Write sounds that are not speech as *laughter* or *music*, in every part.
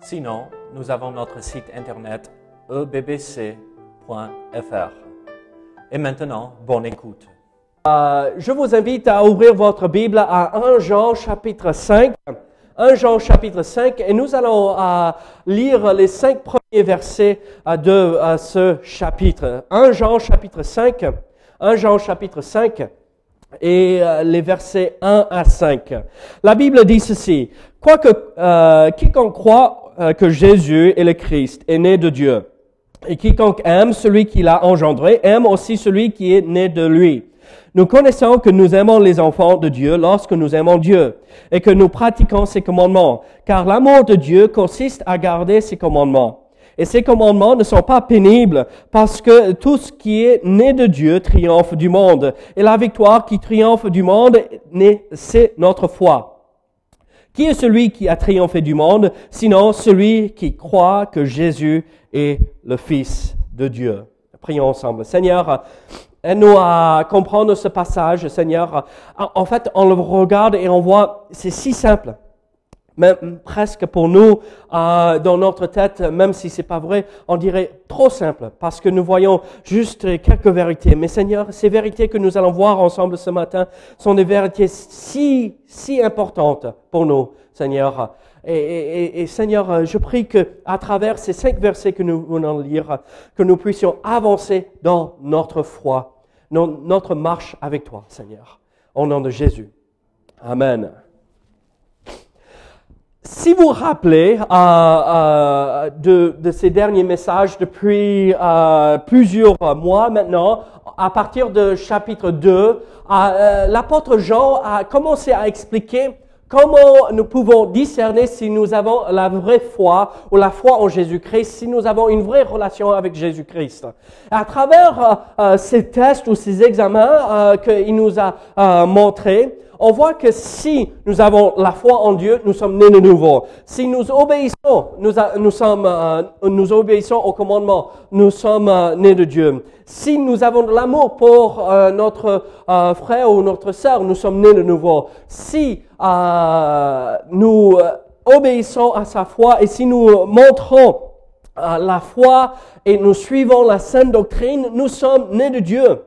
Sinon, nous avons notre site internet ebbc.fr. Et maintenant, bonne écoute. Euh, je vous invite à ouvrir votre Bible à 1 Jean chapitre 5. 1 Jean chapitre 5 et nous allons euh, lire les cinq premiers versets euh, de euh, ce chapitre. 1 Jean chapitre 5, 1 Jean chapitre 5 et les versets 1 à 5. La Bible dit ceci, quoique quiconque croit euh, que Jésus est le Christ est né de Dieu, et quiconque aime celui qui l'a engendré aime aussi celui qui est né de lui. Nous connaissons que nous aimons les enfants de Dieu lorsque nous aimons Dieu et que nous pratiquons ses commandements, car l'amour de Dieu consiste à garder ses commandements. Et ces commandements ne sont pas pénibles parce que tout ce qui est né de Dieu triomphe du monde. Et la victoire qui triomphe du monde, c'est notre foi. Qui est celui qui a triomphé du monde, sinon celui qui croit que Jésus est le Fils de Dieu? Prions ensemble. Seigneur, aide-nous à comprendre ce passage, Seigneur. En fait, on le regarde et on voit, c'est si simple même presque pour nous, euh, dans notre tête, même si c'est pas vrai, on dirait trop simple, parce que nous voyons juste quelques vérités. Mais Seigneur, ces vérités que nous allons voir ensemble ce matin sont des vérités si, si importantes pour nous, Seigneur. Et, et, et, Seigneur, je prie que à travers ces cinq versets que nous venons de lire, que nous puissions avancer dans notre foi, dans notre marche avec toi, Seigneur. Au nom de Jésus. Amen. Si vous vous rappelez euh, euh, de, de, ces derniers messages depuis euh, plusieurs mois maintenant, à partir de chapitre 2, l'apôtre Jean a commencé à expliquer comment nous pouvons discerner si nous avons la vraie foi ou la foi en Jésus-Christ, si nous avons une vraie relation avec Jésus-Christ. À travers ces tests ou ces examens qu'il nous a montrés, on voit que si nous avons la foi en Dieu, nous sommes nés de nouveau. Si nous obéissons, nous, sommes, euh, nous obéissons au commandement, nous sommes euh, nés de Dieu. Si nous avons de l'amour pour euh, notre frère ou notre sœur, nous sommes nés de nouveau. Si nous obéissons à sa foi et si nous montrons la foi et nous suivons la sainte doctrine, nous sommes nés de Dieu.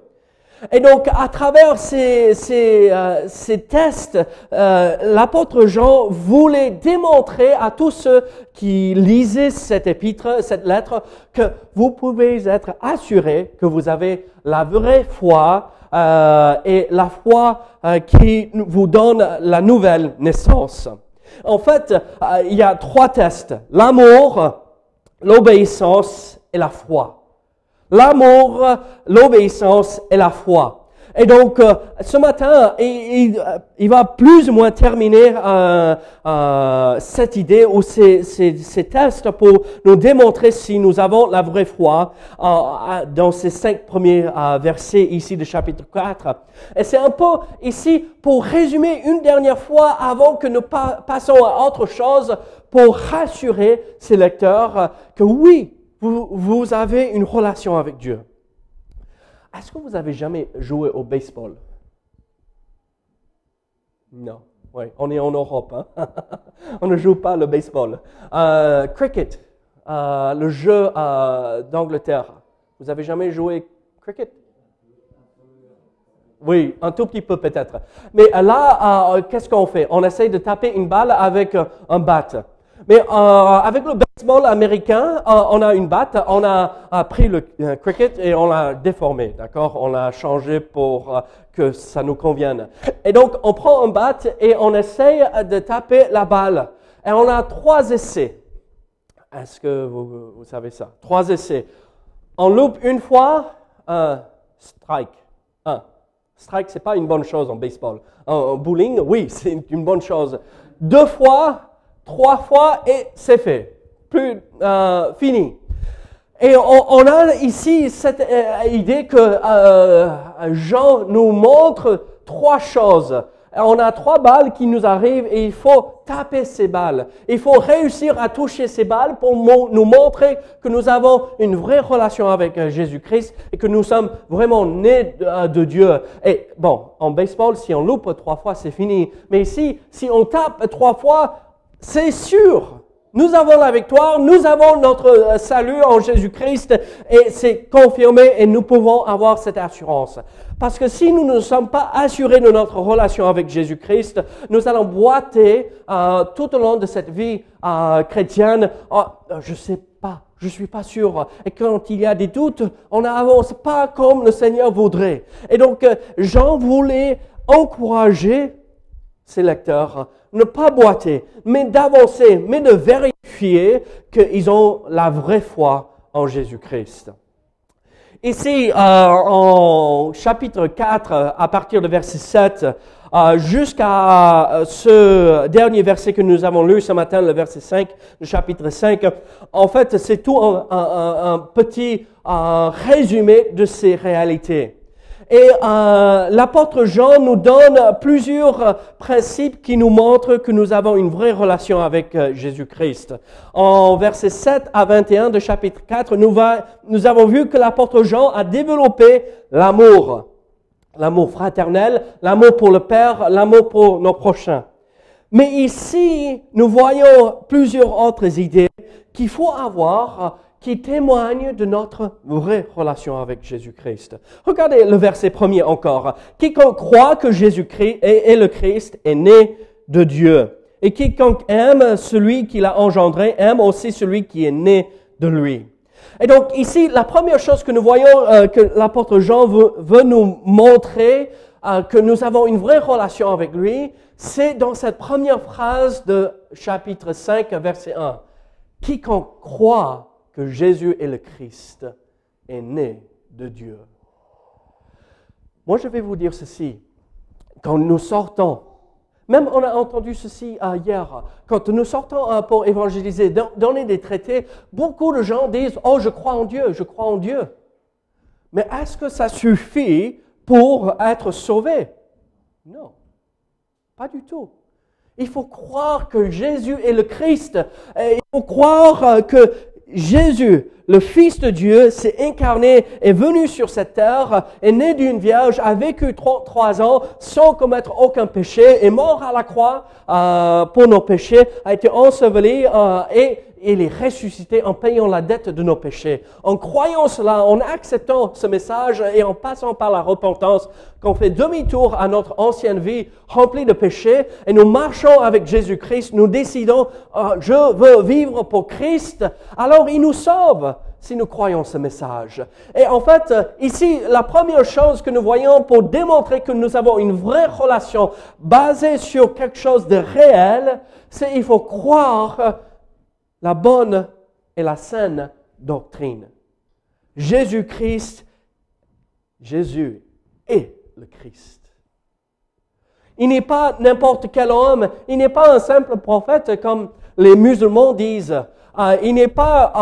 Et donc, à travers ces, euh, tests, euh, l'apôtre Jean voulait démontrer à tous ceux qui lisaient cette épître, cette lettre, que vous pouvez être assurés que vous avez la vraie foi euh, et la foi qui vous donne la nouvelle naissance. En fait, il y a trois tests. L'amour, l'obéissance et la foi l'amour, l'obéissance et la foi. Et donc, euh, ce matin, il, il, va plus ou moins terminer euh, euh, cette idée ou ces, tests pour nous démontrer si nous avons la vraie foi dans ces cinq premiers versets ici de chapitre 4. Et c'est un peu ici pour résumer une dernière fois avant que nous passons à autre chose pour rassurer ces lecteurs que oui, vous, avez une relation avec Dieu. Est-ce que vous avez jamais joué au baseball? Non. Oui, on est en Europe. Hein? *laughs* on ne joue pas le baseball. Euh, cricket, euh, le jeu euh, d'Angleterre. Vous avez jamais joué cricket? Oui, un tout petit peu peut-être. Mais là, qu'est-ce qu'on fait? On essaye de taper une balle avec un bat. Mais euh, avec le baseball américain, euh, on a une batte, on a, a pris le euh, cricket et on l'a déformé, d'accord? On l'a changé pour euh, que ça nous convienne. Et donc, on prend un bat et on essaye de taper la balle. Et on a trois essais. Est-ce que vous, vous, savez ça? Trois essais. On loupe une fois, un strike. Un. Strike, c'est pas une bonne chose en baseball. En bowling, oui, *laughs* c'est une bonne chose. Deux fois, trois fois et c'est fait. plus euh, fini. Et on, a ici cette euh, idée que euh, Jean nous montre trois choses. On a trois balles qui nous arrivent et il faut taper ces balles. Il faut réussir à toucher ces balles pour nous montrer que nous avons une vraie relation avec euh, Jésus-Christ et que nous sommes vraiment nés de, de, Dieu. Et bon, en baseball, si on loupe trois fois, c'est fini. Mais ici, si on tape trois fois, c'est sûr. Nous avons la victoire, nous avons notre euh, salut en Jésus-Christ et c'est confirmé et nous pouvons avoir cette assurance. Parce que si nous ne sommes pas assurés de notre relation avec Jésus-Christ, nous allons boiter euh, tout au long de cette vie euh, chrétienne. Oh, je sais pas, je suis pas sûr. Et quand il y a des doutes, on n'avance pas comme le Seigneur voudrait. Et donc, Jean voulait encourager ses lecteurs ne pas boiter, mais d'avancer, mais de vérifier qu'ils ont la vraie foi en Jésus-Christ. Ici, euh, en chapitre 4, à partir de verset 7, euh, jusqu'à euh, ce dernier verset que nous avons lu ce matin, le verset 5, le chapitre 5, en fait, c'est tout un, petit euh, résumé de ces réalités. Et euh, l'apôtre Jean nous donne plusieurs principes qui nous montrent que nous avons une vraie relation avec euh, Jésus-Christ. En versets 7 à 21 de chapitre 4, nous, va, nous avons vu que l'apôtre Jean a développé l'amour. L'amour fraternel, l'amour pour le Père, l'amour pour nos prochains. Mais ici, nous voyons plusieurs autres idées qu'il faut avoir qui témoigne de notre vraie relation avec Jésus-Christ. Regardez le verset premier encore. Quiconque croit que Jésus-Christ est, le Christ est né de Dieu. Et quiconque aime celui qui l'a engendré aime aussi celui qui est né de lui. Et donc ici, la première chose que nous voyons euh, que l'apôtre Jean veut, nous montrer euh, que nous avons une vraie relation avec lui, c'est dans cette première phrase de chapitre 5, verset 1. Quiconque croit que Jésus est le Christ, est né de Dieu. Moi, je vais vous dire ceci. Quand nous sortons, même on a entendu ceci hier, quand nous sortons pour évangéliser, donner des traités, beaucoup de gens disent, oh, je crois en Dieu, je crois en Dieu. Mais est-ce que ça suffit pour être sauvé? Non, pas du tout. Il faut croire que Jésus est le Christ. Il faut croire que Jésus, le Fils de Dieu, s'est incarné, est venu sur cette terre, est né d'une vierge, a vécu trois, ans sans commettre aucun péché, est mort à la croix euh, pour nos péchés, a été enseveli euh, et il est ressuscité en payant la dette de nos péchés. En croyant cela, en acceptant ce message et en passant par la repentance, qu'on fait demi-tour à notre ancienne vie remplie de péchés et nous marchons avec Jésus-Christ, nous décidons, euh, je veux vivre pour Christ, alors il nous sauve si nous croyons ce message. Et en fait, ici, la première chose que nous voyons pour démontrer que nous avons une vraie relation basée sur quelque chose de réel, c'est il faut croire la bonne et la saine doctrine. Jésus-Christ, Jésus est le Christ. Il n'est pas n'importe quel homme, il n'est pas un simple prophète comme les musulmans disent. Euh, il n'est pas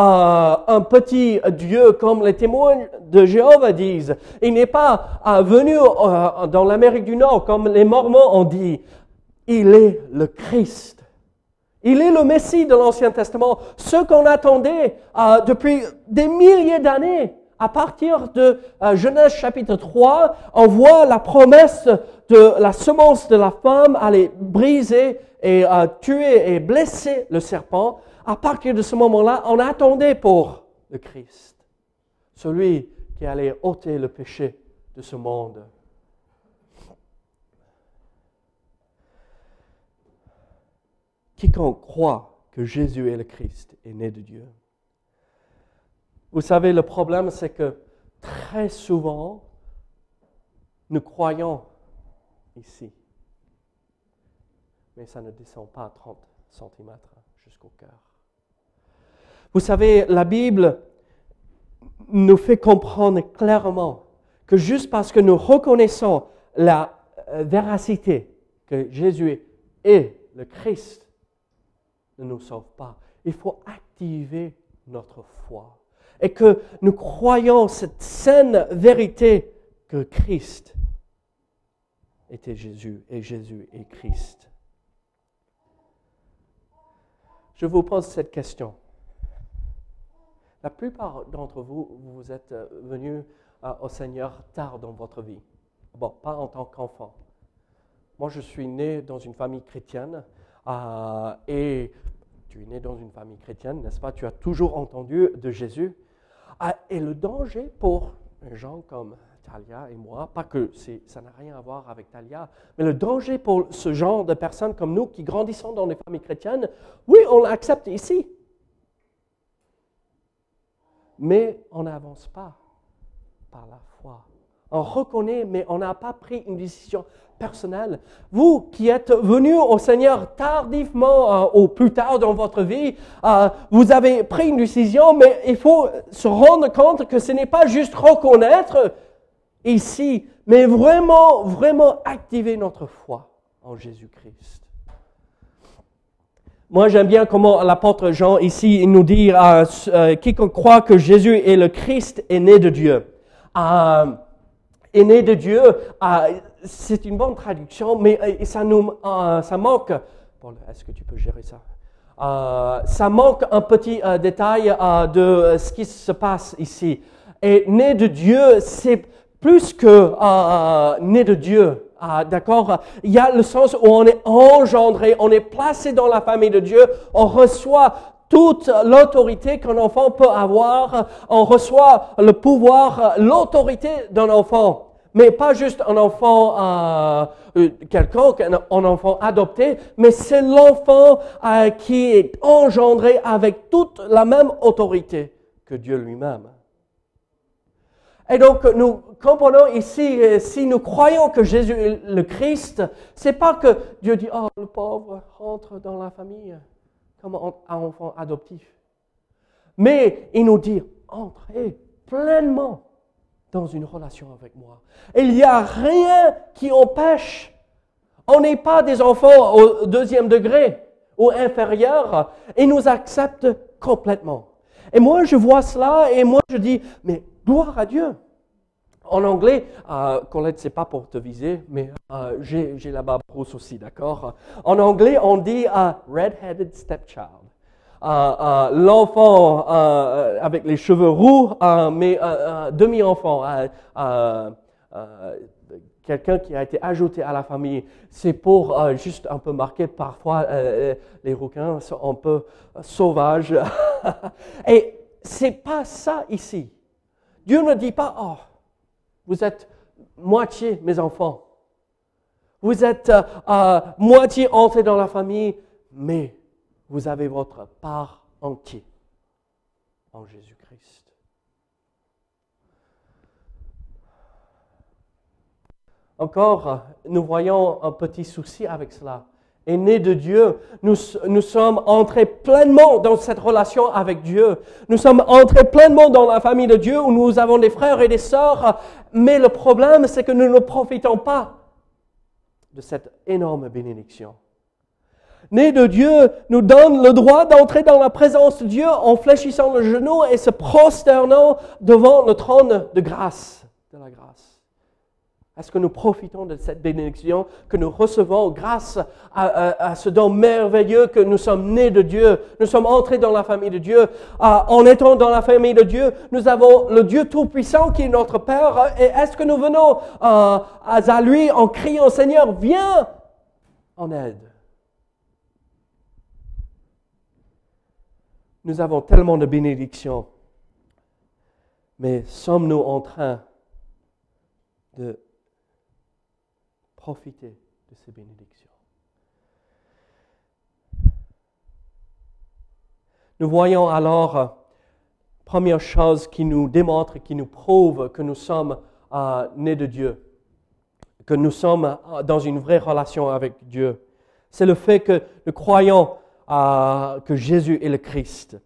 euh, un petit Dieu comme les témoins de Jéhovah disent. Il n'est pas euh, venu dans l'Amérique du Nord comme les Mormons ont dit. Il est le Christ. Il est le Messie de l'Ancien Testament, ce qu'on attendait euh, depuis des milliers d'années. À partir de euh, Genèse chapitre 3, on voit la promesse de la semence de la femme aller briser et euh, tuer et blesser le serpent. À partir de ce moment-là, on attendait pour le Christ, celui qui allait ôter le péché de ce monde. Quiconque croit que Jésus est le Christ est né de Dieu. Vous savez, le problème, c'est que très souvent, nous croyons ici, mais ça ne descend pas à 30 cm jusqu'au cœur. Vous savez, la Bible nous fait comprendre clairement que juste parce que nous reconnaissons la euh, véracité que Jésus est le Christ, ne nous sauve pas. il faut activer notre foi. Et que nous croyons cette saine vérité que Christ était Jésus et Jésus est Christ. Je vous pose cette question. La plupart d'entre vous, vous êtes venus euh, au Seigneur tard dans votre vie. Bon, pas en tant qu'enfant. Moi, je suis né dans une famille chrétienne euh, et tu es né dans une famille chrétienne, n'est-ce pas? Tu as toujours entendu de Jésus. et le danger pour gens comme Talia et moi, pas que ça n'a rien à voir avec Talia, mais le danger pour ce genre de personnes comme nous qui grandissons dans les familles chrétiennes, oui, on l'accepte ici, mais on n'avance pas par la foi. On reconnaît, mais on n'a pas pris une décision personnelle. Vous qui êtes venus au Seigneur tardivement euh, ou plus tard dans votre vie, euh, vous avez pris une décision, mais il faut se rendre compte que ce n'est pas juste reconnaître ici, mais vraiment, vraiment activer notre foi en Jésus-Christ. Moi, j'aime bien comment l'apôtre Jean ici nous dit euh, euh, quiconque croit que Jésus est le Christ est né de Dieu. Euh, né de Dieu, euh, c'est une bonne traduction, mais euh, ça nous, ça manque. Bon, est-ce que tu peux gérer ça? Ça manque un petit détail de ce qui se passe ici. Et né de Dieu, c'est plus que né de Dieu. Ah, d'accord? Il y a le sens où on est engendré, on est placé dans la famille de Dieu, on reçoit toute l'autorité qu'un enfant peut avoir, on reçoit le pouvoir, l'autorité d'un enfant. Mais pas juste un enfant euh, euh quelconque, un, enfant adopté, mais c'est l'enfant euh, qui est engendré avec toute la même autorité que Dieu lui-même. Et donc, nous comprenons ici, euh, si nous croyons que Jésus est le Christ, c'est pas que Dieu dit, oh, le pauvre rentre dans la famille comme un enfant adoptif. Mais il nous dit, entrez pleinement dans une relation avec moi. Il n'y a rien qui empêche. On n'est pas des enfants au deuxième degré ou inférieur. Il nous accepte complètement. Et moi, je vois cela et moi, je dis, mais Gloire à Dieu. En anglais, euh, Colette, c'est pas pour te viser, mais euh, j'ai la barbe rousse aussi, d'accord? En anglais, on dit uh, red-headed stepchild. Euh, euh L'enfant euh, avec les cheveux roux, mais demi-enfant. Quelqu'un qui a été ajouté à la famille, c'est pour juste un peu marquer. Parfois, les rouquins sont un peu sauvages. *laughs* Et c'est pas ça ici. Dieu ne dit pas, oh, vous êtes moitié mes enfants. Vous êtes euh, euh, moitié entrés dans la famille, mais vous avez votre part entière en Jésus-Christ. Encore, nous voyons un petit souci avec cela est né de Dieu. Nous, sommes entrés pleinement dans cette relation avec Dieu. Nous sommes entrés pleinement dans la famille de Dieu où nous avons des frères et des sœurs. Mais le problème, c'est que nous ne profitons pas de cette énorme bénédiction. Né de Dieu nous donne le droit d'entrer dans la présence de Dieu en fléchissant le genou et se prosternant devant le trône de grâce. Est-ce que nous profitons de cette bénédiction que nous recevons grâce à, ce don merveilleux que nous sommes nés de Dieu, nous sommes entrés dans la famille de Dieu. en étant dans la famille de Dieu, nous avons le Dieu Tout-Puissant qui est notre Père. Et est-ce que nous venons euh, à lui en criant Seigneur, viens en aide Nous avons tellement de bénédictions, mais sommes-nous en train de profiter de ces bénédictions. Nous voyons alors, euh, première chose qui nous démontre, qui nous prouve que nous sommes euh, nés de Dieu, que nous sommes euh, dans une vraie relation avec Dieu. C'est le fait que nous croyons que Jésus est le Christ.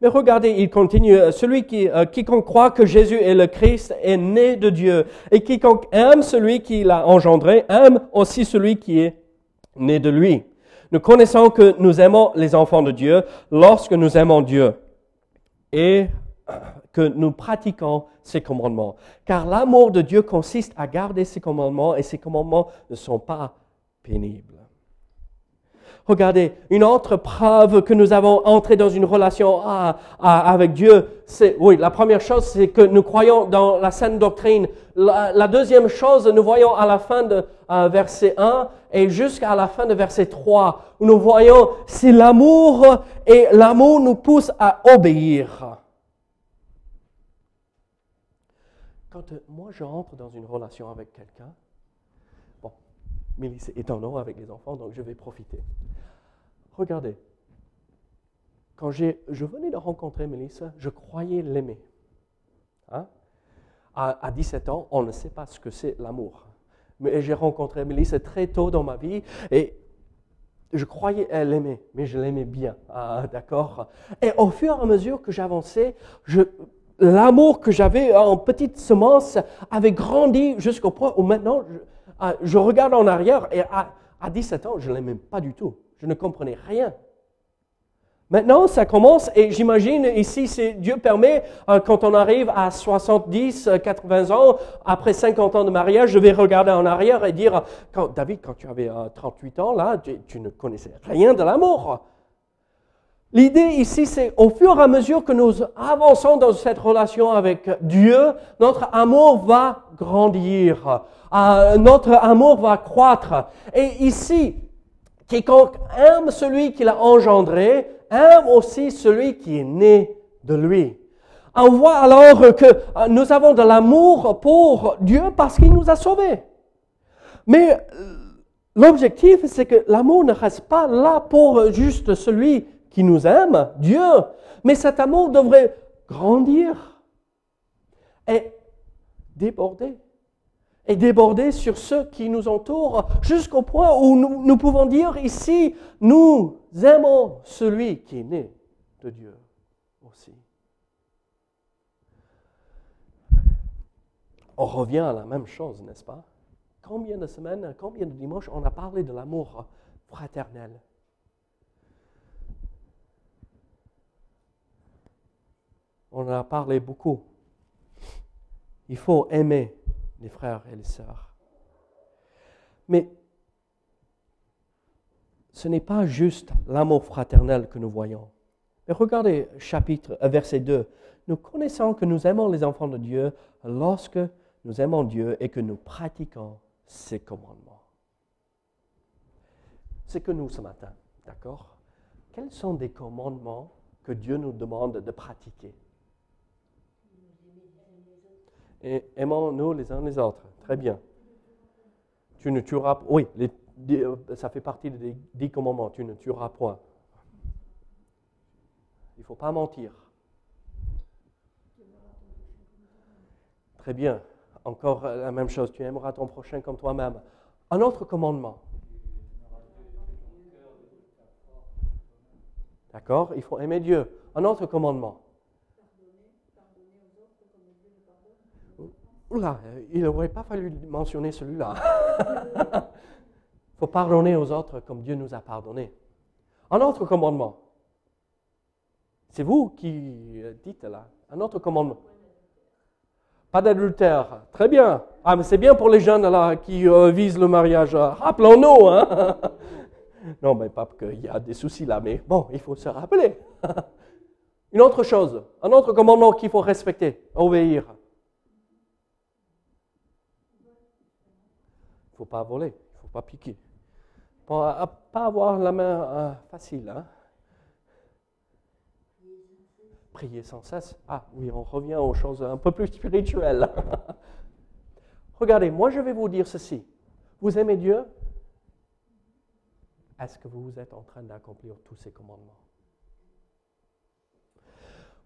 Mais regardez, il continue, euh, celui qui, euh, quiconque croit que Jésus est le Christ est né de Dieu. Et quiconque aime celui qui l'a engendré, aime aussi celui qui est né de lui. Nous connaissons que nous aimons les enfants de Dieu lorsque nous aimons Dieu et que nous pratiquons ses commandements. Car l'amour de Dieu consiste à garder ses commandements et ses commandements ne sont pas pénibles. Regardez, une autre preuve que nous avons entré dans une relation avec Dieu, c'est, oui, la première chose, c'est que nous croyons dans la saine doctrine. La, deuxième chose, nous voyons à la fin de euh, verset 1 et jusqu'à la fin de verset 3, où nous voyons, c'est l'amour et l'amour nous pousse à obéir. Quand euh, moi je rentre dans une relation avec quelqu'un, Mélisse est en avec les enfants, donc je vais profiter. Regardez, quand je venais de rencontrer Mélissa, je croyais l'aimer. Hein? À, 17 ans, on ne sait pas ce que c'est l'amour. Mais j'ai rencontré Mélissa très tôt dans ma vie et je croyais l'aimer, mais je l'aimais bien, ah, d'accord Et au fur et à mesure que j'avançais, l'amour que j'avais en petite semence avait grandi jusqu'au point où maintenant, je, ah, regarde en arrière et à, à 17 ans, je ne l'aimais pas du tout. Je ne comprenais rien. Maintenant, ça commence et j'imagine ici, Dieu permet, euh, quand on arrive à 70, 80 ans, après 50 ans de mariage, je vais regarder en arrière et dire, quand, David, quand tu avais 38 euh, ans, là, tu, ne connaissais rien de l'amour. L'idée ici, c'est au fur et à mesure que nous avançons dans cette relation avec Dieu, notre amour va grandir, euh, notre amour va croître. Et ici, Quiconque aime celui qui l'a engendré, aime aussi celui qui est né de lui. On voit alors que euh, nous avons de l'amour pour Dieu parce qu'il nous a sauvés. Mais euh, l'objectif, c'est que l'amour ne reste pas là pour juste celui qui nous aime, Dieu, mais cet amour devrait grandir et déborder et déborder sur ceux qui nous entourent jusqu'au point où nous, pouvons dire ici, nous aimons celui qui est né de Dieu aussi. On revient à la même chose, n'est-ce pas? Combien de semaines, combien de dimanches on a parlé de l'amour fraternel? On en a parlé beaucoup. Il faut aimer les frères et les sœurs. Mais ce n'est pas juste l'amour fraternel que nous voyons. Mais regardez chapitre euh, verset 2. Nous connaissons que nous aimons les enfants de Dieu lorsque nous aimons Dieu et que nous pratiquons ses commandements. C'est que nous ce matin, d'accord? Quels sont des commandements que Dieu nous demande de pratiquer? Et aimons-nous les uns les autres. Très bien. Tu ne tueras Oui, euh, ça fait partie des dix commandements. Tu ne tueras point. Il ne faut pas mentir. Très bien. Encore la même chose. Tu aimeras ton prochain comme toi-même. Un autre commandement. D'accord Il faut aimer Dieu. Un autre commandement. Oula, il n'aurait pas fallu mentionner celui-là. Il *laughs* faut pardonner aux autres comme Dieu nous a pardonné. Un autre commandement. C'est vous qui dites là. Un autre commandement. Pas d'adultère. Très bien. Ah, mais c'est bien pour les jeunes là qui euh, visent le mariage. Rappelons-nous. Hein? *laughs* non, mais pas qu'il y a des soucis là, mais bon, il faut se rappeler. *laughs* Une autre chose, un autre commandement qu'il faut respecter, obéir. Faut pas voler, il ne faut pas piquer. Pas, pas avoir la main euh, facile. Hein? Prier sans cesse. Ah oui, on revient aux choses un peu plus spirituelles. *laughs* Regardez, moi je vais vous dire ceci. Vous aimez Dieu? Est-ce que vous êtes en train d'accomplir tous ces commandements?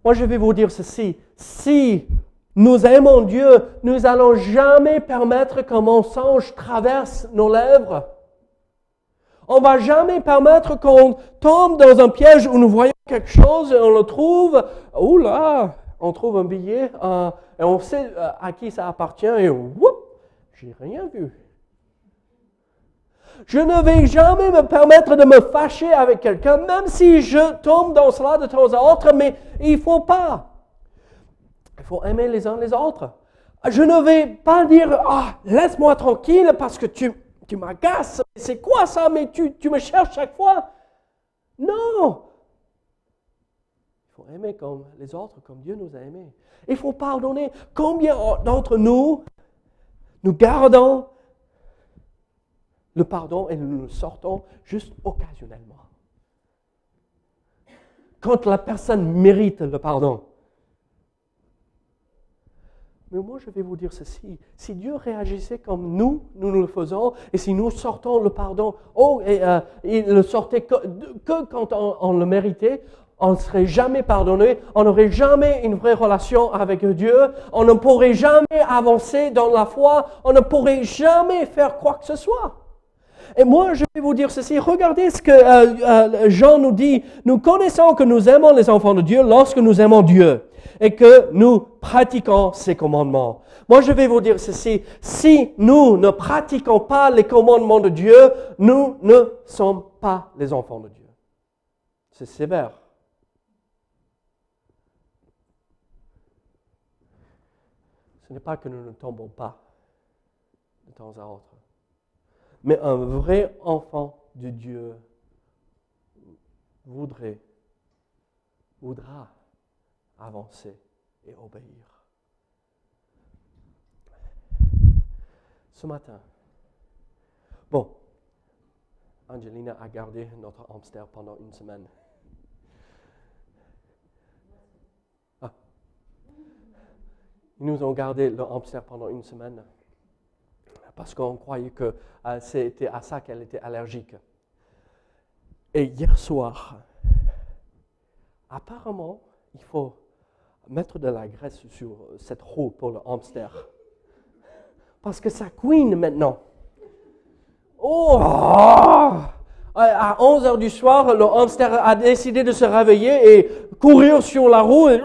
Moi je vais vous dire ceci. Si nous aimons Dieu, nous n'allons jamais permettre qu'un mensonge traverse nos lèvres. On va jamais permettre qu'on tombe dans un piège où nous voyons quelque chose et on le trouve. Ouh là, on trouve un billet euh, et on sait euh, à qui ça appartient et whoop, j'ai rien vu. Je ne vais jamais me permettre de me fâcher avec quelqu'un, même si je tombe dans cela de temps à autre, mais il faut pas. Il faut aimer les uns les autres. Je ne vais pas dire, ah, laisse-moi tranquille parce que tu, tu m'agaces. C'est quoi ça? Mais tu, tu me cherches chaque fois? Non. Il faut aimer comme les autres, comme Dieu nous a aimés. Il faut pardonner. Combien d'entre nous, nous gardons le pardon et nous le sortons juste occasionnellement? Quand la personne mérite le pardon. Mais moi, je vais vous dire ceci. Si Dieu réagissait comme nous, nous le faisons, et si nous sortons le pardon, oh, et, euh, il le sortait que, quand on, le méritait, on ne serait jamais pardonné, on n'aurait jamais une vraie relation avec Dieu, on ne pourrait jamais avancer dans la foi, on ne pourrait jamais faire quoi que ce soit. Et moi, je vais vous dire ceci. Regardez ce que euh, euh, Jean nous dit. Nous connaissons que nous aimons les enfants de Dieu lorsque nous aimons Dieu et que nous pratiquons ses commandements. Moi, je vais vous dire ceci. Si nous ne pratiquons pas les commandements de Dieu, nous ne sommes pas les enfants de Dieu. C'est sévère. Ce n'est pas que nous ne tombons pas de temps à autre. Mais un vrai enfant de Dieu voudrait, voudra avancer et obéir. Ce matin, bon, Angelina a gardé notre hamster pendant une semaine. Ah. Ils nous ont gardé le hamster pendant une semaine parce qu'on croyait que euh, c'était à ça qu'elle était allergique. Et hier soir, apparemment, il faut mettre de la graisse sur cette roue pour le hamster. Parce que ça couine maintenant. Oh! À 11 heures du soir, le hamster a décidé de se réveiller et courir sur la roue. Et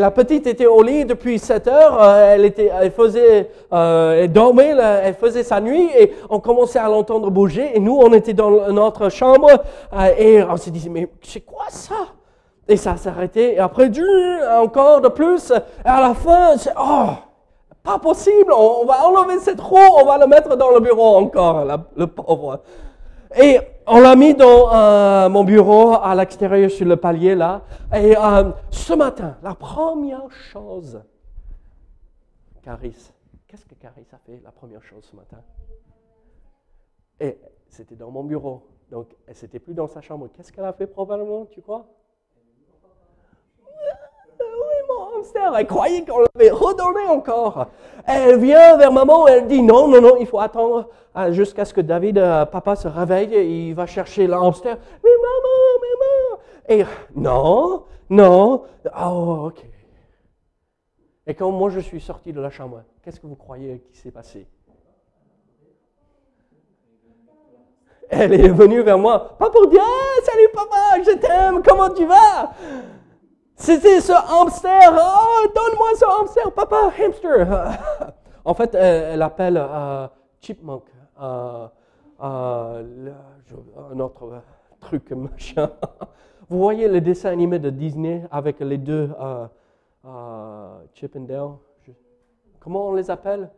la petite était au lit depuis 7 heures. Euh, elle, était, elle faisait, euh, elle dormait, elle faisait sa nuit et on commençait à l'entendre bouger. Et nous, on était dans notre chambre euh, et on s'est dit, mais c'est quoi ça? Et ça s'est arrêté. Et après, encore de plus. Et à la fin, c'est, oh, pas possible. On, va enlever cette roue, on va le mettre dans le bureau encore, le pauvre. Et on l'a mis dans euh, mon bureau à l'extérieur sur le palier là. Et euh, ce matin, la première chose, Caris, qu'est-ce que Caris a fait la première chose ce matin? Et c'était dans mon bureau. Donc, elle n'était plus dans sa chambre. Qu'est-ce qu'elle a fait probablement, tu crois? Elle croyait qu'on l'avait redonné encore. Elle vient vers maman, elle dit non, non, non, il faut attendre euh, jusqu'à ce que David, euh, papa, se réveille et il va chercher l'hamster. Mais maman, maman. Et non, non. Oh, ok. Et quand moi je suis sorti de la chambre, qu'est-ce que vous croyez qui s'est passé? Elle est venue vers moi, pas pour dire salut papa, je t'aime, comment tu vas? C'était ce hamster. Oh, donne-moi ce hamster, papa, hamster. *laughs* en fait, elle, appelle euh, Chipmunk. Euh, euh, un autre truc *laughs* machin. Vous voyez le dessin animé de Disney avec les deux Chip and Dale? Comment on les appelle?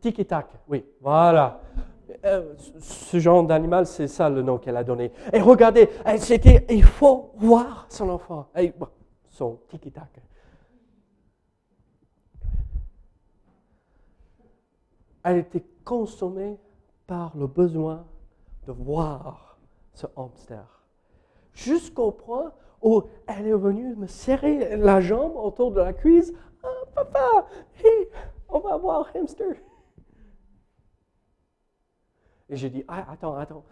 Tiki Tac, oui, voilà. Euh, ce genre d'animal, c'est ça le nom qu'elle a donné. Et regardez, c'était, il faut voir son enfant, son tiki-tac. Elle était consommée par le besoin de voir ce hamster. Jusqu'au point où elle est venue me serrer la jambe autour de la cuisse. Ah, papa, on va voir hamster. Et j'ai dit, ah, attends, attends.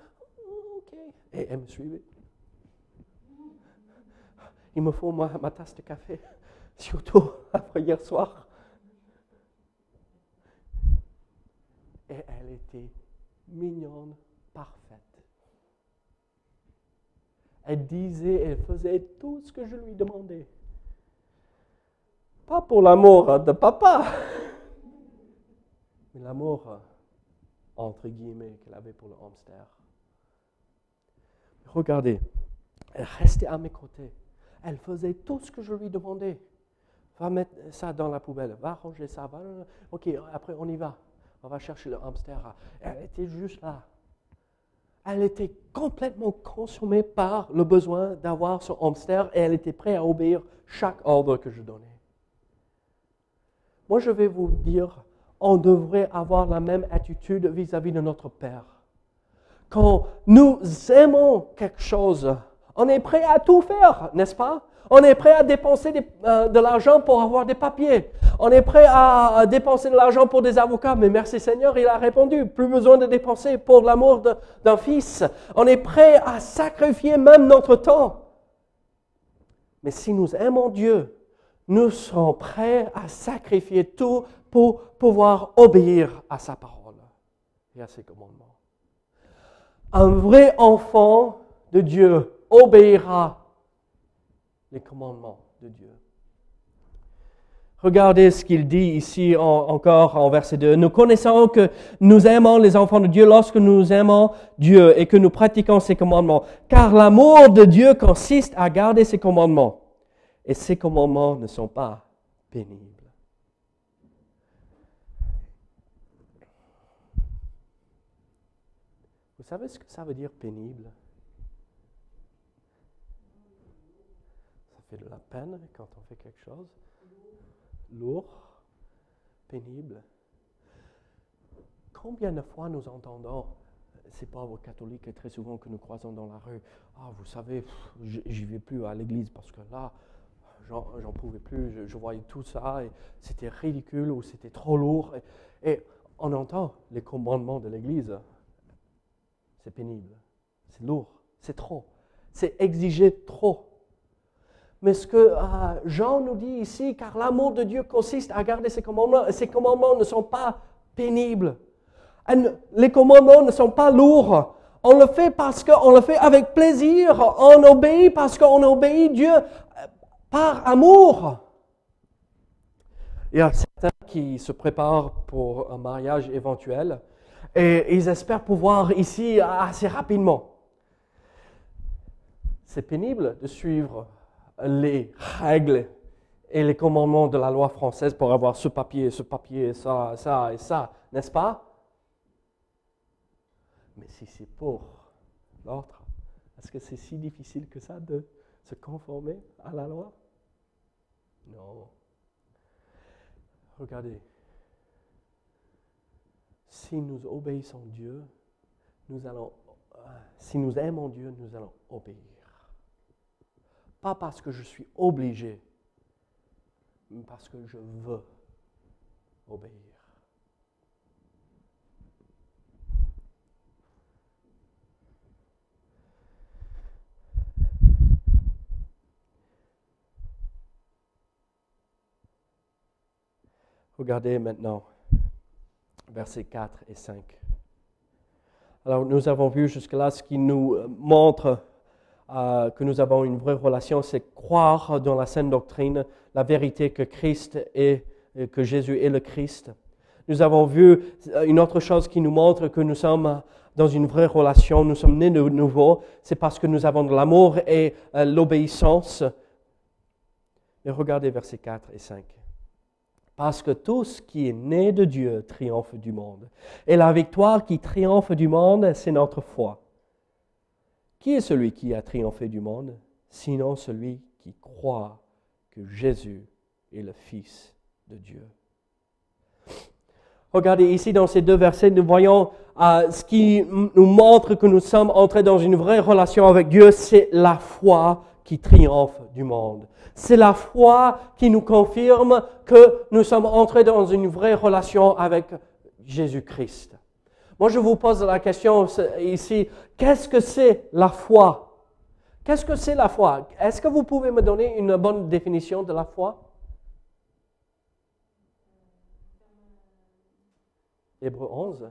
OK. Et elle me suivait. Il me faut ma, ma tasse de café, *laughs* surtout *laughs* après hier soir. Et elle était mignonne, parfaite. Elle disait, elle faisait tout ce que je lui demandais. Pas pour l'amour de papa, *laughs* Mais l'amour, entre guillemets, qu'elle avait pour le hamster. Regardez, elle restait à mes côtés. Elle faisait tout ce que je lui demandais. Va mettre ça dans la poubelle, va ranger ça, va... Ok, après on y va. On va chercher le hamster. Elle était juste là. Elle était complètement consumée par le besoin d'avoir son hamster et elle était prête à obéir chaque ordre que je donnais. Moi, je vais vous dire, on devrait avoir la même attitude vis-à-vis de notre Père. Quand nous aimons quelque chose, on est prêt à tout faire, n'est-ce pas? On est prêt à dépenser euh, de l'argent pour avoir des papiers. On est prêt à, dépenser de l'argent pour des avocats. Mais merci Seigneur, il a répondu. Plus besoin de dépenser pour l'amour d'un fils. On est prêt à sacrifier même notre temps. Mais si nous aimons Dieu, nous serons prêts à sacrifier tout pour pouvoir obéir à sa parole et à ses commandements. Un vrai enfant de Dieu obéira les commandements de Dieu. Regardez ce qu'il dit ici encore en verset 2. Nous connaissons que nous aimons les enfants de Dieu lorsque nous aimons Dieu et que nous pratiquons ses commandements. Car l'amour de Dieu consiste à garder ses commandements. Et ses commandements ne sont pas pénibles. Vous savez ce que ça veut dire pénible? De la peine quand on fait quelque chose. Lourd, pénible. Combien de fois nous entendons ces pauvres catholiques et très souvent que nous croisons dans la rue, ah vous savez, j'y vais plus à l'église parce que là, j'en pouvais plus, je, voyais tout ça et c'était ridicule ou c'était trop lourd. Et on entend les commandements de l'église. C'est pénible, c'est lourd, c'est trop, c'est exiger trop. Mais ce que euh, Jean nous dit ici, car l'amour de Dieu consiste à garder ses commandements, et ses commandements ne sont pas pénibles. Les commandements ne sont pas lourds. On le fait parce qu'on le fait avec plaisir. On obéit parce qu'on obéit Dieu euh, par amour. Il y a certains qui se préparent pour un mariage éventuel et ils espèrent pouvoir ici assez rapidement. C'est pénible de suivre les règles et les commandements de la loi française pour avoir ce papier, ce papier, ça, ça et ça, n'est-ce pas? Mais si c'est pour l'autre, est-ce que c'est si difficile que ça de se conformer à la loi? Non. Regardez, si nous obéissons Dieu, nous allons, euh, si nous aimons Dieu, nous allons obéir. Pas parce que je suis obligé, mais parce que je veux obéir. Regardez maintenant versets 4 et 5. Alors nous avons vu jusque-là ce qui nous montre euh, que nous avons une vraie relation, c'est croire dans la saine doctrine, la vérité que Christ est, que Jésus est le Christ. Nous avons vu euh, une autre chose qui nous montre que nous sommes dans une vraie relation, nous sommes nés de nouveau, c'est parce que nous avons de l'amour et euh, l'obéissance. Et regardez versets 4 et 5. Parce que tout ce qui est né de Dieu triomphe du monde. Et la victoire qui triomphe du monde, c'est notre foi. Qui est celui qui a triomphé du monde, sinon celui qui croit que Jésus est le Fils de Dieu Regardez ici dans ces deux versets, nous voyons euh, ce qui nous montre que nous sommes entrés dans une vraie relation avec Dieu, c'est la foi qui triomphe du monde. C'est la foi qui nous confirme que nous sommes entrés dans une vraie relation avec Jésus-Christ. Moi, je vous pose la question ici, qu'est-ce que c'est la foi? Qu'est-ce que c'est la foi? Est-ce que vous pouvez me donner une bonne définition de la foi? Hébreu 11.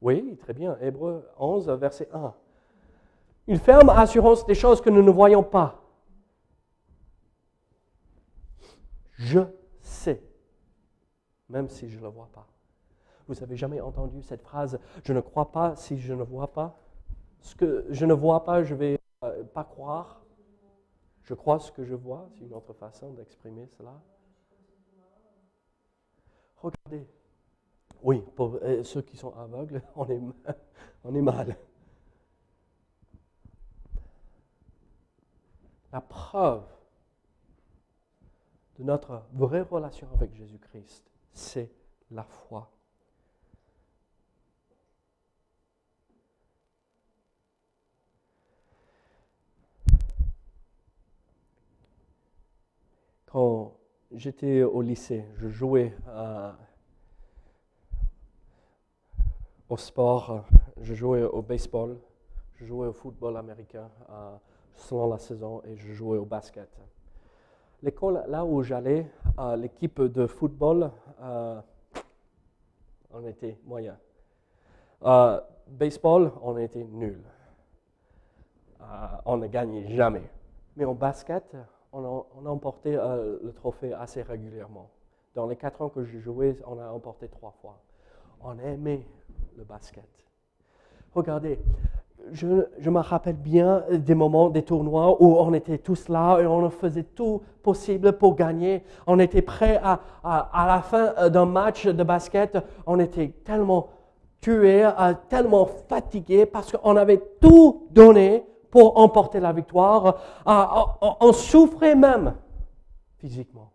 Oui, très bien. Hébreu 11, verset 1. Une ferme assurance des choses que nous ne voyons pas. Je sais même si je ne le vois pas. Vous avez jamais entendu cette phrase Je ne crois pas si je ne vois pas Ce que je ne vois pas, je ne vais euh, pas croire. Je crois ce que je vois, c'est une autre façon d'exprimer cela. Regardez. Oui, pour euh, ceux qui sont aveugles, *laughs* on est mal. La preuve de notre vraie relation avec Jésus-Christ, c'est la foi. Quand j'étais au lycée, je jouais au sport, je jouais au baseball, je jouais au football américain selon la saison et je jouais au basket. L'école là où j'allais, l'équipe de football, euh, on était moyen. Euh, baseball, on était nul. Euh, on ne gagnait jamais. Mais au basket, on a, emporté euh, le trophée assez régulièrement. Dans les quatre ans que j'ai joué, on a emporté trois fois. On aimait le basket. Regardez, je, me rappelle bien des moments, des tournois où on était tous là et on faisait tout possible pour gagner. On était prêts à, la fin euh, d'un match de basket, on était tellement tués, euh, tellement fatigués parce qu'on avait tout donné pour emporter la victoire. On souffrait même physiquement.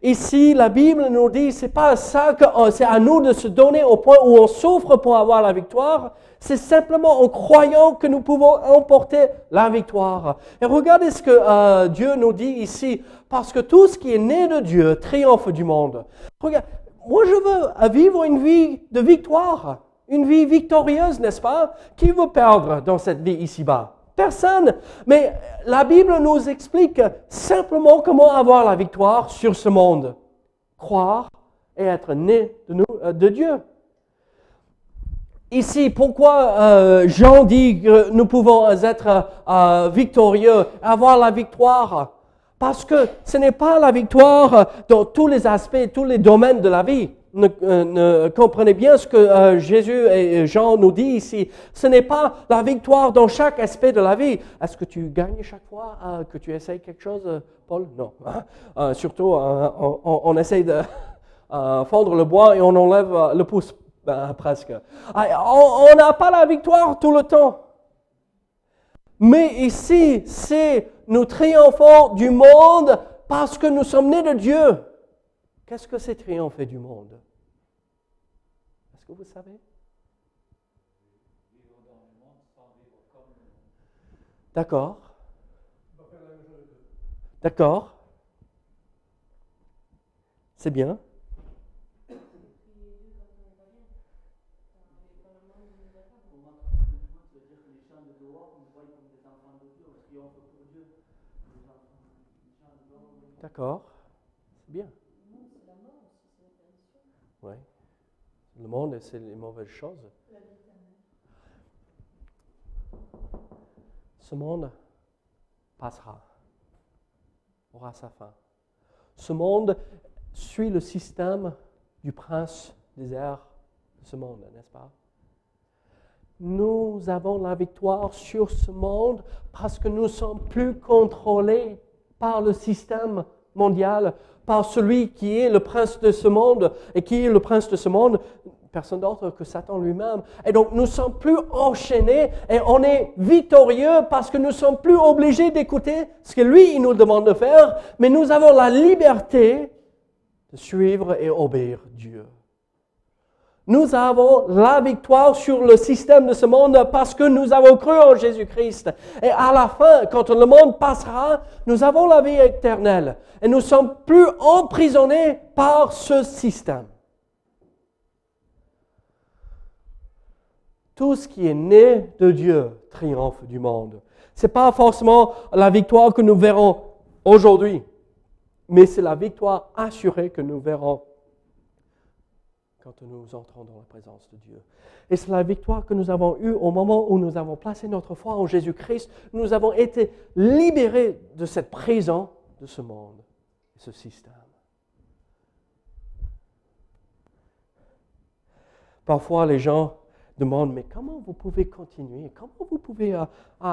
Ici, la Bible nous dit, c'est pas ça que euh, c'est à nous de se donner au point où on souffre pour avoir la victoire. C'est simplement en croyant que nous pouvons emporter la victoire. Et regardez ce que euh, Dieu nous dit ici, parce que tout ce qui est né de Dieu triomphe du monde. Moi je veux vivre une vie de victoire, une vie victorieuse, n'est-ce pas Qui veut perdre dans cette vie ici-bas Personne. Mais la Bible nous explique simplement comment avoir la victoire sur ce monde. Croire et être né de, euh, Dieu. Ici, pourquoi euh, Jean dit que nous pouvons être euh, victorieux, avoir la victoire? Parce que ce n'est pas la victoire dans tous les aspects, tous les domaines de la vie ne, euh, comprenez bien ce que euh, Jésus et Jean nous disent ici. Ce n'est pas la victoire dans chaque aspect de la vie. Est-ce que tu gagnes chaque fois euh, que tu essayes quelque chose, Paul? Non. Hein? surtout, on, on, essaye de *laughs* fondre le bois et on enlève le pouce ben, presque. On n'a pas la victoire tout le temps. Mais ici, c'est nous triomphons du monde parce que nous sommes nés de Dieu. Qu'est-ce que c'est triompher du monde? Que vous savez? D'accord. D'accord. C'est bien. D'accord. C'est bien. Oui. Le monde, c'est les mauvaises choses. Ce monde passera, aura sa fin. Ce monde suit le système du prince des airs de ce monde, n'est-ce pas? Nous avons la victoire sur ce monde parce que nous sommes plus contrôlés par le système mondial, par celui qui est le prince de ce monde. Et qui est le prince de ce monde Personne d'autre que Satan lui-même. Et donc nous sommes plus enchaînés et on est victorieux parce que nous sommes plus obligés d'écouter ce que lui, il nous demande de faire, mais nous avons la liberté de suivre et obéir Dieu. Nous avons la victoire sur le système de ce monde parce que nous avons cru en Jésus-Christ. Et à la fin, quand le monde passera, nous avons la vie éternelle. Et nous sommes plus emprisonnés par ce système. Tout ce qui est né de Dieu triomphe du monde. Ce n'est pas forcément la victoire que nous verrons aujourd'hui, mais c'est la victoire assurée que nous verrons quand nous entrons dans la présence de Dieu. Et c'est la victoire que nous avons eue au moment où nous avons placé notre foi en Jésus-Christ. Nous avons été libérés de cette prison de ce monde, de ce système. Parfois, les gens demandent, mais comment vous pouvez continuer? Comment vous pouvez euh,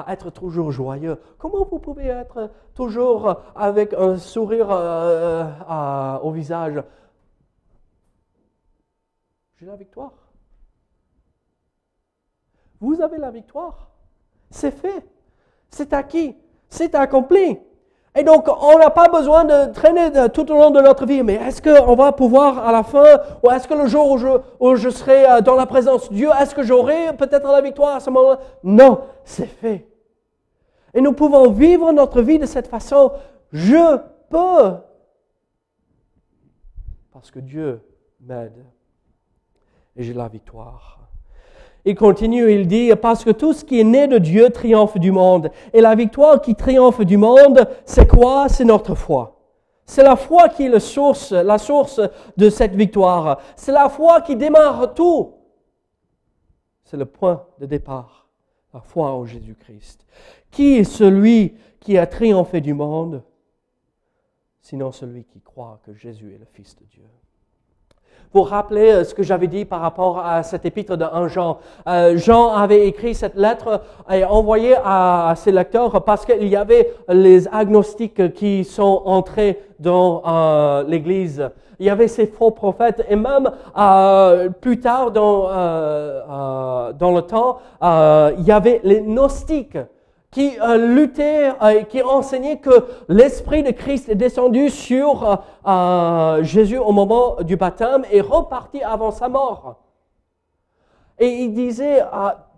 être toujours joyeux? Comment vous pouvez être toujours avec un sourire euh, au visage J'ai la victoire. Vous avez la victoire. C'est fait. C'est acquis. C'est accompli. Et donc, on n'a pas besoin de traîner tout au long de notre vie. Mais est-ce qu'on va pouvoir à la fin, ou est-ce que le jour où je, où je serai euh, dans la présence de Dieu, est-ce que j'aurai peut-être la victoire à ce moment-là? Non, c'est fait. Et nous pouvons vivre notre vie de cette façon. Je peux. Parce que Dieu m'aide. Et j'ai la victoire. Il continue, il dit, parce que tout ce qui est né de Dieu triomphe du monde. Et la victoire qui triomphe du monde, c'est quoi? C'est notre foi. C'est la foi qui est la source, la source de cette victoire. C'est la foi qui démarre tout. C'est le point de départ, la foi en Jésus-Christ. Qui est celui qui a triomphé du monde? Sinon celui qui croit que Jésus est le Fils de Dieu. Vous rappelez euh, ce que j'avais dit par rapport à cet épître de 1 Jean. Euh, Jean avait écrit cette lettre et envoyé à, ses lecteurs parce qu'il y avait les agnostiques qui sont entrés dans euh, l'Église. Il y avait ces faux prophètes et même plus tard dans, dans le temps, il y avait les gnostiques qui euh, luttait, euh, qui enseignait que l'Esprit de Christ est descendu sur euh, Jésus au moment du baptême et reparti avant sa mort. Et il disait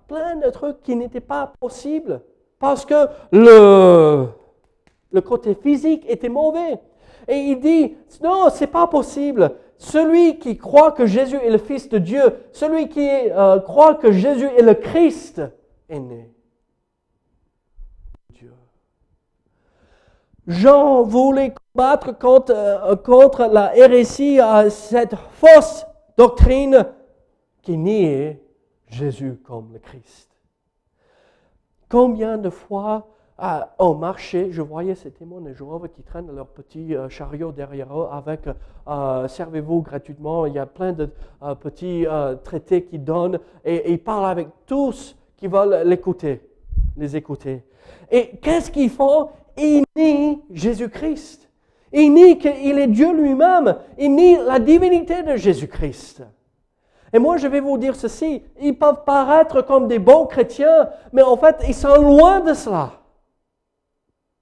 plein de trucs qui n'étaient pas possibles parce que le, le côté physique était mauvais. Et il dit, non, c'est pas possible. Celui qui croit que Jésus est le Fils de Dieu, celui qui croit que Jésus est le Christ, est né. Jean voulait combattre contre, euh, contre la hérésie, cette fausse doctrine qui niait Jésus comme le Christ. Combien de fois au marché, je voyais ces témoins de Jéhovah qui traînent leur petit euh, chariot derrière eux avec euh, servez-vous gratuitement. Il y a plein de petits traités qui donnent et, et, ils parlent avec tous qui veulent l'écouter, les écouter. Et qu'est-ce qu'ils font? Il nie Jésus-Christ. Il nie qu'il est Dieu lui-même. Il nie la divinité de Jésus-Christ. Et moi, je vais vous dire ceci. Ils peuvent paraître comme des bons chrétiens, mais en fait, ils sont loin de cela.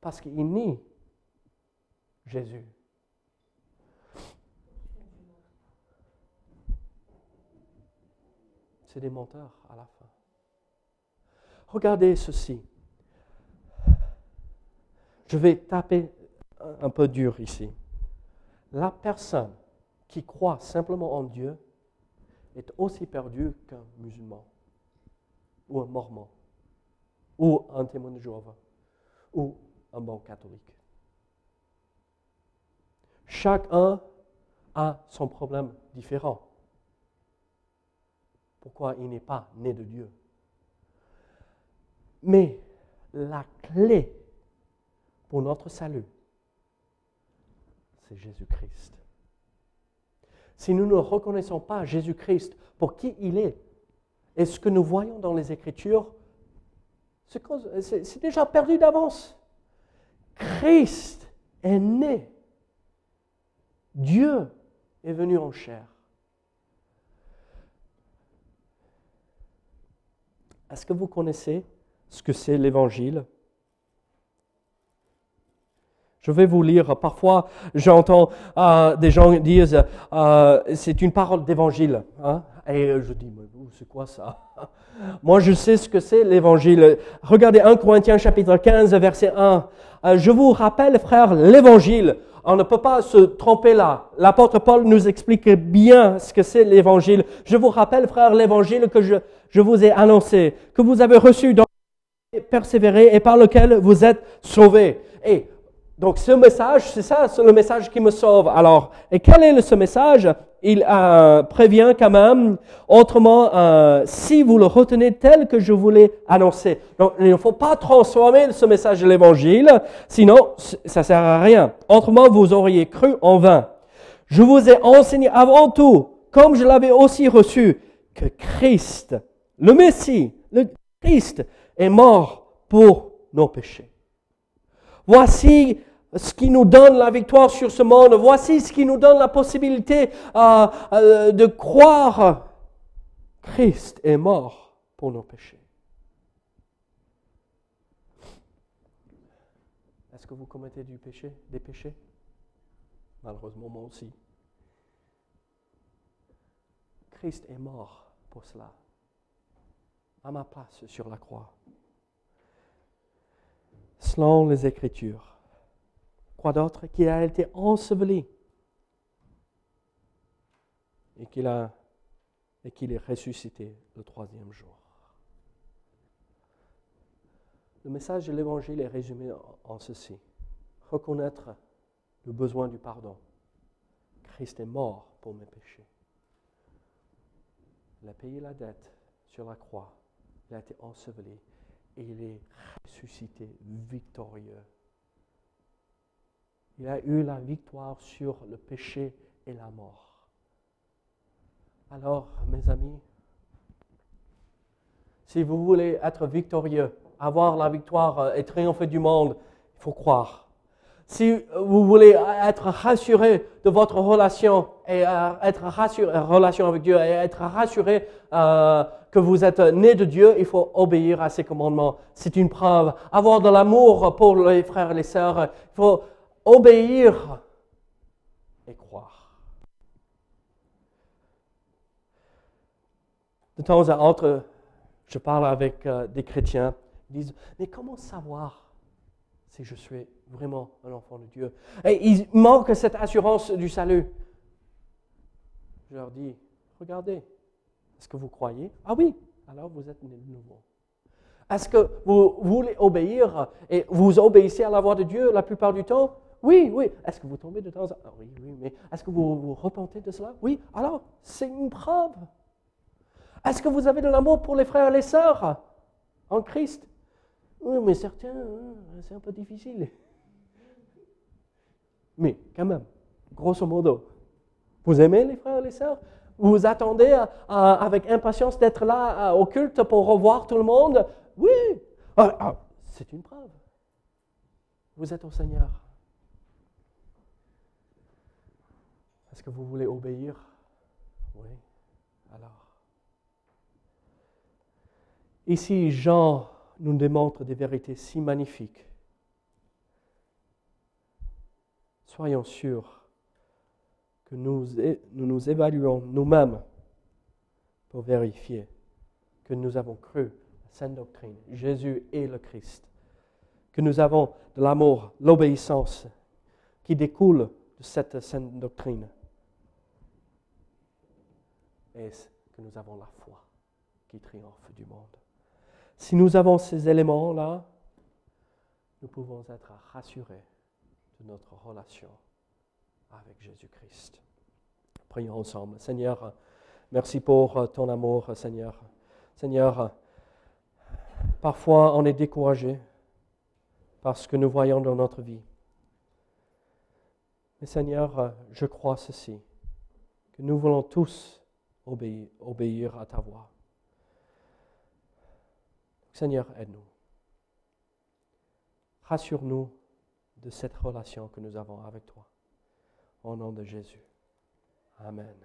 Parce qu'ils nient Jésus. C'est des menteurs à la fin. Regardez ceci. Je vais taper un peu dur ici. La personne qui croit simplement en Dieu est aussi perdue qu'un musulman, ou un mormon, ou un témoin de Jéhovah, ou un bon catholique. Chacun a son problème différent. Pourquoi il n'est pas né de Dieu? Mais la clé pour notre salut, c'est Jésus-Christ. Si nous ne reconnaissons pas Jésus-Christ pour qui il est, et ce que nous voyons dans les Écritures, c'est déjà perdu d'avance. Christ est né. Dieu est venu en chair. Est-ce que vous connaissez ce que c'est l'Évangile? Je vais vous lire. Parfois, j'entends euh, des gens dire euh, c'est une parole d'évangile. Hein? Et je dis mais c'est quoi ça? *laughs* Moi, je sais ce que c'est l'évangile. Regardez 1 Corinthiens chapitre 15 verset 1. Euh, je vous rappelle, frère, l'évangile. On ne peut pas se tromper là. L'apôtre Paul nous explique bien ce que c'est l'évangile. Je vous rappelle, frère, l'évangile que je, je vous ai annoncé, que vous avez reçu dans persévéré et par lequel vous êtes sauvés. Donc ce message, c'est ça, c'est le message qui me sauve. Alors, et quel est ce message? Il euh, prévient quand même, autrement, euh, si vous le retenez tel que je vous l'ai annoncé. Donc il ne faut pas transformer ce message de l'Évangile, sinon ça sert à rien. Autrement, vous auriez cru en vain. Je vous ai enseigné avant tout, comme je l'avais aussi reçu, que Christ, le Messie, le Christ est mort pour nos péchés. Voici ce qui nous donne la victoire sur ce monde. Voici ce qui nous donne la possibilité euh, euh, de croire Christ est mort pour nos péchés. Est-ce que vous commettez du péché, des péchés? Malheureusement, moi aussi. Christ est mort pour cela, à ma place sur la croix. Selon les Écritures, quoi d'autre Qu'il a été enseveli et qu'il a et qu'il est ressuscité le troisième jour. Le message de l'Évangile est résumé en ceci. Reconnaître le besoin du pardon. Christ est mort pour mes péchés. Il a payé la dette sur la croix. Il a été enseveli et il est ressuscité victorieux. Il a eu la victoire sur le péché et la mort. Alors, mes amis, si vous voulez être victorieux, avoir la victoire et triompher du monde, il faut croire. Si vous voulez être rassuré de votre relation et euh, être rassuré, relation avec Dieu et être rassuré euh, que vous êtes né de Dieu, il faut obéir à ses commandements. C'est une preuve. Avoir de l'amour pour les frères et les sœurs, il faut obéir et croire. De temps à autre, je parle avec euh, des chrétiens. Ils disent, mais comment savoir si je suis vraiment un enfant de Dieu? Et il manque cette assurance du salut. Je leur dis, regardez, est-ce que vous croyez? Ah oui, alors vous êtes né de nouveau. Est-ce que vous voulez obéir et vous obéissez à la voix de Dieu la plupart du temps? Oui, oui. Est-ce que vous tombez de temps en temps? Ah Oui, oui, mais est-ce que vous vous repentez de cela? Oui, alors c'est une preuve. Est-ce que vous avez de l'amour pour les frères et les sœurs en Christ? Oui, mais certains, hein, c'est un peu difficile. Mais quand même, grosso modo, vous aimez les frères et les sœurs? Vous attendez avec impatience d'être là au culte pour revoir tout le monde? Oui, ah, ah, c'est une preuve. Vous êtes au Seigneur. Est-ce que vous voulez obéir? Oui. Alors? Ici, Jean nous démontre des vérités si magnifiques. Soyons sûrs que nous nous, évaluons nous-mêmes pour vérifier que nous avons cru la sainte doctrine, Jésus est le Christ, que nous avons de l'amour, l'obéissance qui découle de cette sainte doctrine, et que nous avons la foi qui triomphe du monde? Si nous avons ces éléments-là, nous pouvons être rassurés notre relation avec Jésus-Christ. Prions ensemble. Seigneur, merci pour ton amour, Seigneur. Seigneur, parfois on est découragé par ce que nous voyons dans notre vie. Mais Seigneur, je crois ceci, que nous voulons tous obéir, à ta voix. Seigneur, aide-nous. Rassure-nous de cette relation que nous avons avec toi. Au nom de Jésus. Amen.